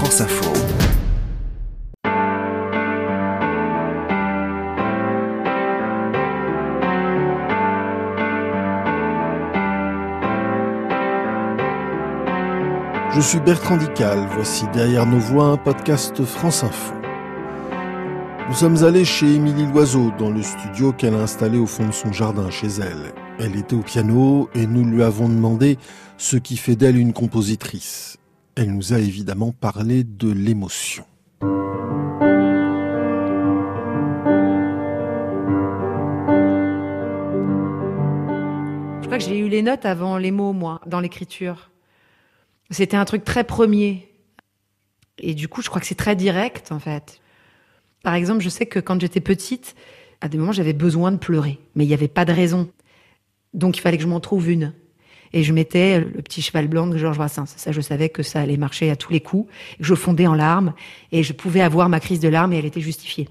France Info. Je suis Bertrand Dical, voici Derrière nos voix un podcast France Info. Nous sommes allés chez Émilie Loiseau dans le studio qu'elle a installé au fond de son jardin chez elle. Elle était au piano et nous lui avons demandé ce qui fait d'elle une compositrice. Elle nous a évidemment parlé de l'émotion. Je crois que j'ai eu les notes avant les mots, moi, dans l'écriture. C'était un truc très premier. Et du coup, je crois que c'est très direct, en fait. Par exemple, je sais que quand j'étais petite, à des moments, j'avais besoin de pleurer, mais il n'y avait pas de raison. Donc, il fallait que je m'en trouve une. Et je mettais le petit cheval blanc de Georges Brassens. Ça, je savais que ça allait marcher à tous les coups. Je fondais en larmes et je pouvais avoir ma crise de larmes et elle était justifiée.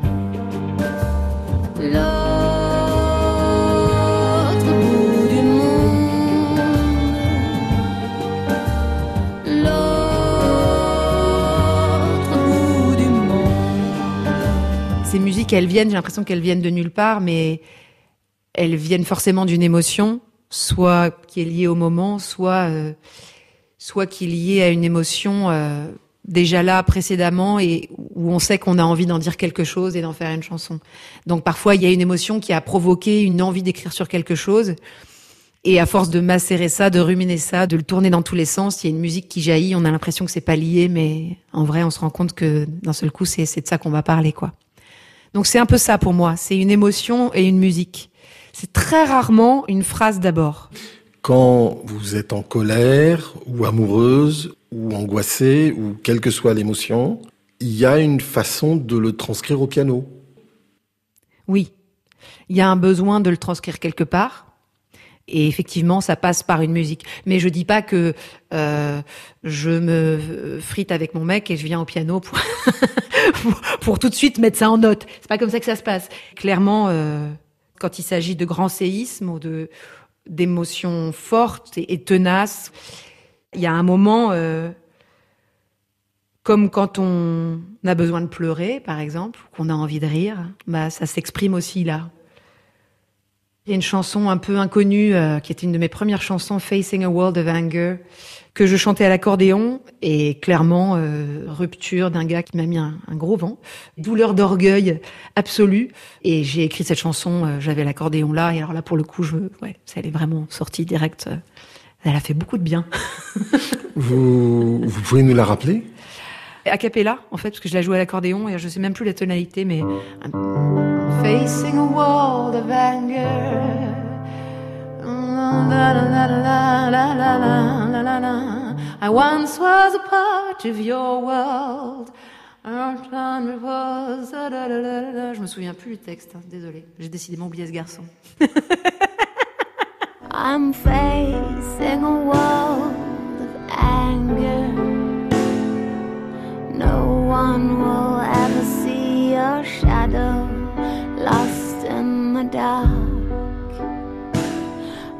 Ces musiques, elles viennent, j'ai l'impression qu'elles viennent de nulle part, mais elles viennent forcément d'une émotion, soit qui est liée au moment, soit euh, soit qui est liée à une émotion euh, déjà là précédemment et où on sait qu'on a envie d'en dire quelque chose et d'en faire une chanson. Donc parfois il y a une émotion qui a provoqué une envie d'écrire sur quelque chose. Et à force de macérer ça, de ruminer ça, de le tourner dans tous les sens, il y a une musique qui jaillit. On a l'impression que c'est pas lié, mais en vrai, on se rend compte que d'un seul coup, c'est de ça qu'on va parler, quoi. Donc c'est un peu ça pour moi. C'est une émotion et une musique. C'est très rarement une phrase d'abord. Quand vous êtes en colère ou amoureuse ou angoissée ou quelle que soit l'émotion, il y a une façon de le transcrire au piano. Oui. Il y a un besoin de le transcrire quelque part. Et effectivement, ça passe par une musique. Mais je dis pas que euh, je me frite avec mon mec et je viens au piano pour, pour, tout de suite mettre ça en note. C'est pas comme ça que ça se passe. Clairement, euh, quand il s'agit de grands séismes ou de d'émotions fortes et, tenaces, il y a un moment, euh, comme quand on a besoin de pleurer, par exemple, qu'on a envie de rire, bah ça s'exprime aussi là. Il y a une chanson un peu inconnue, euh, qui était une de mes premières chansons, Facing a World of Anger, que je chantais à l'accordéon, et clairement, euh, rupture d'un gars qui m'a mis un, gros vent, douleur d'orgueil absolue. Et j'ai écrit cette chanson, euh, j'avais l'accordéon là, et alors là, pour le coup, je, ouais, ça elle est vraiment sortie direct. elle a fait beaucoup de bien. vous, vous pouvez nous la rappeler? A cappella, en fait, parce que je la joue à l'accordéon et je sais même plus la tonalité, mais. Facing a world of anger. I once was a part of your world. Je me souviens plus du texte, hein, désolé. J'ai décidément oublié ce garçon. I'm facing a world of anger. No one will ever see your shadow the dark.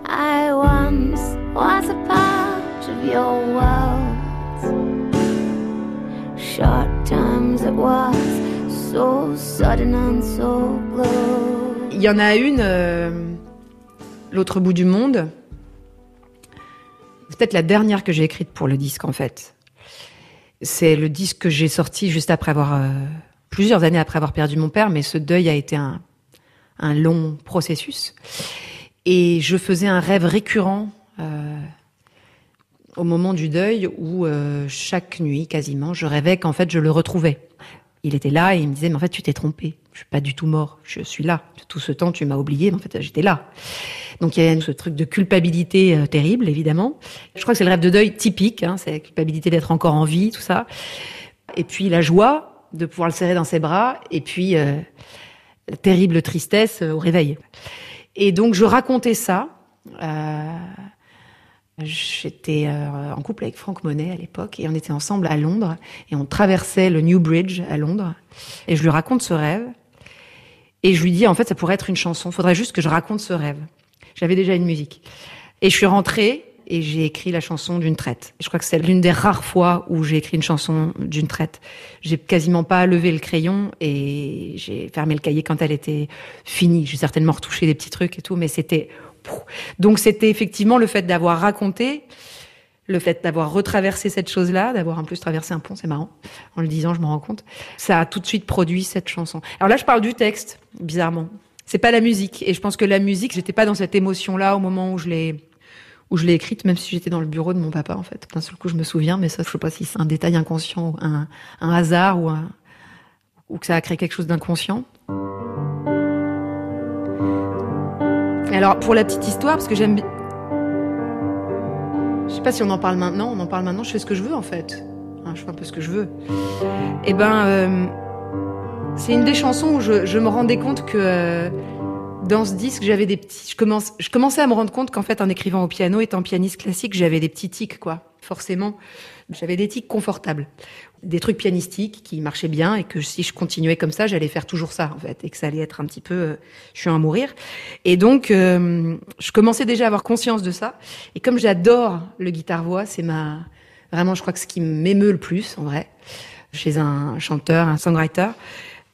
I once was a part of your world. Short times it was so sudden and so close. Il y en a une, euh, l'autre bout du monde. C'est peut-être la dernière que j'ai écrite pour le disque en fait. C'est le disque que j'ai sorti juste après avoir, euh, plusieurs années après avoir perdu mon père, mais ce deuil a été un, un long processus. Et je faisais un rêve récurrent euh, au moment du deuil où euh, chaque nuit, quasiment, je rêvais qu'en fait je le retrouvais. Il était là et il me disait, mais en fait tu t'es trompé, je suis pas du tout mort, je suis là. Tout ce temps tu m'as oublié, mais en fait j'étais là. Donc il y a ce truc de culpabilité euh, terrible, évidemment. Je crois que c'est le rêve de deuil typique, hein, c'est la culpabilité d'être encore en vie, tout ça. Et puis la joie de pouvoir le serrer dans ses bras, et puis euh, terrible tristesse euh, au réveil. Et donc je racontais ça. Euh, J'étais en couple avec Franck Monet à l'époque et on était ensemble à Londres et on traversait le New Bridge à Londres et je lui raconte ce rêve et je lui dis en fait ça pourrait être une chanson, faudrait juste que je raconte ce rêve. J'avais déjà une musique. Et je suis rentrée et j'ai écrit la chanson d'une traite. Je crois que c'est l'une des rares fois où j'ai écrit une chanson d'une traite. J'ai quasiment pas levé le crayon et j'ai fermé le cahier quand elle était finie. J'ai certainement retouché des petits trucs et tout, mais c'était donc c'était effectivement le fait d'avoir raconté le fait d'avoir retraversé cette chose-là, d'avoir en plus traversé un pont, c'est marrant. En le disant, je me rends compte. Ça a tout de suite produit cette chanson. Alors là, je parle du texte, bizarrement. C'est pas la musique. Et je pense que la musique, j'étais pas dans cette émotion-là au moment où je l'ai, où je l'ai écrite, même si j'étais dans le bureau de mon papa, en fait. D'un seul coup, je me souviens, mais ça, je sais pas si c'est un détail inconscient, un, un hasard ou que ça a créé quelque chose d'inconscient. Alors, pour la petite histoire, parce que j'aime, je sais pas si on en parle maintenant. On en parle maintenant. Je fais ce que je veux en fait. je fais un peu ce que je veux. Eh ben, euh, c'est une des chansons où je, me rendais compte que euh, dans ce disque, j'avais des petits. Je commence, je commençais à me rendre compte qu'en fait, en écrivant au piano, étant pianiste classique, j'avais des petits tics, quoi. Forcément, j'avais des tics confortables, des trucs pianistiques qui marchaient bien et que si je continuais comme ça, j'allais faire toujours ça en fait et que ça allait être un petit peu, euh, je suis à mourir. Et donc, euh, je commençais déjà à avoir conscience de ça. Et comme j'adore le guitare voix, c'est ma vraiment, je crois que ce qui m'émeut le plus en vrai chez un chanteur, un songwriter.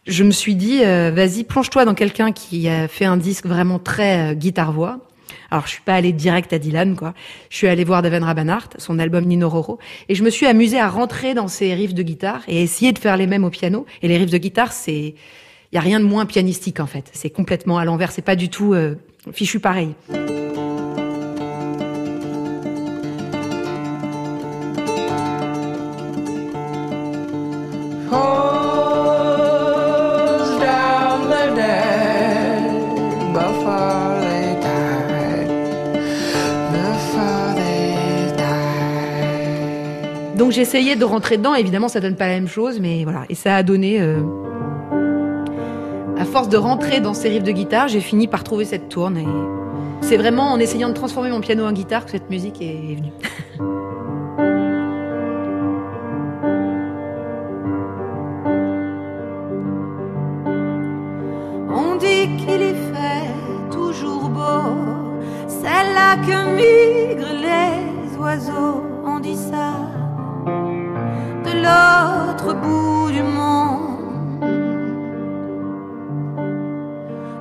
Je me suis dit, euh, vas-y, plonge-toi dans quelqu'un qui a fait un disque vraiment très guitare voix alors, je suis pas allée direct à Dylan, quoi. Je suis allée voir Daven Rabanart, son album Nino Roro, et je me suis amusée à rentrer dans ses riffs de guitare et essayer de faire les mêmes au piano. Et les riffs de guitare, c'est, y a rien de moins pianistique en fait. C'est complètement à l'envers. C'est pas du tout euh, fichu pareil. Donc j'essayais de rentrer dedans. Évidemment, ça donne pas la même chose, mais voilà. Et ça a donné. Euh, à force de rentrer dans ces riffs de guitare, j'ai fini par trouver cette tourne. Et c'est vraiment en essayant de transformer mon piano en guitare que cette musique est venue. On dit qu'il y fait toujours beau, c'est là que migrent les oiseaux. On dit ça bout du monde.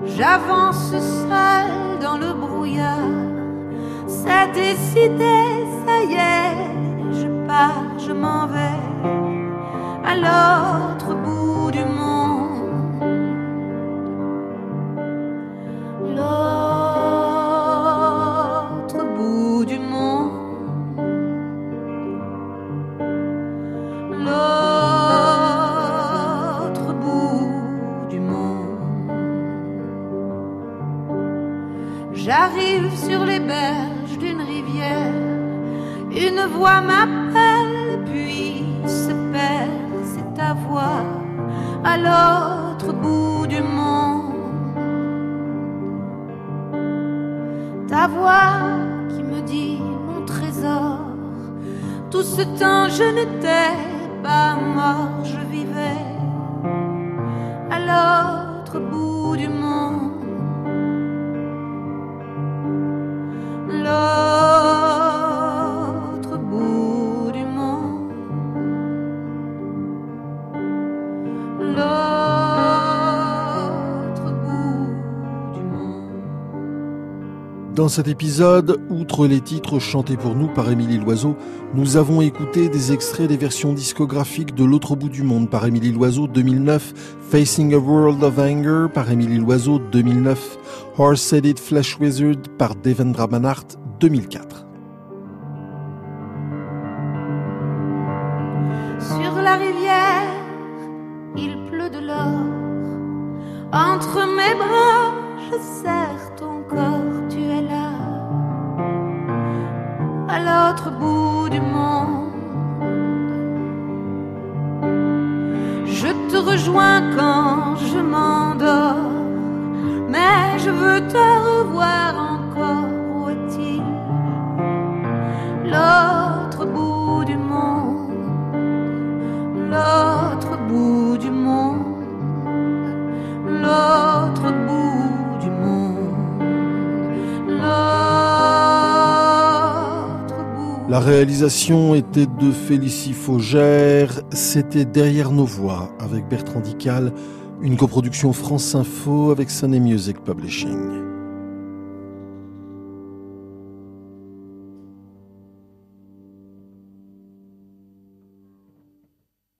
J'avance seul dans le brouillard, c'est décidé, ça y est, je pars, je m'en vais sur les berges d'une rivière. Une voix m'appelle, puis se perd, c'est ta voix à l'autre bout du monde. Ta voix qui me dit mon trésor, tout ce temps je n'étais pas mort, je vivais Dans cet épisode, outre les titres chantés pour nous par Émilie Loiseau, nous avons écouté des extraits des versions discographiques de L'autre bout du monde par Émilie Loiseau 2009, Facing a World of Anger par Émilie Loiseau 2009, Horse-Headed Flash Wizard par Devendra Banhart 2004. Sur la rivière, il pleut de l'or. Entre mes bras, je serre ton corps, tu es là. Bout du monde. Je te rejoins quand je m'endors mais je veux te réalisation était de Félicie Faugère. C'était Derrière nos voix avec Bertrand Dical, une coproduction France Info avec Sunny Music Publishing.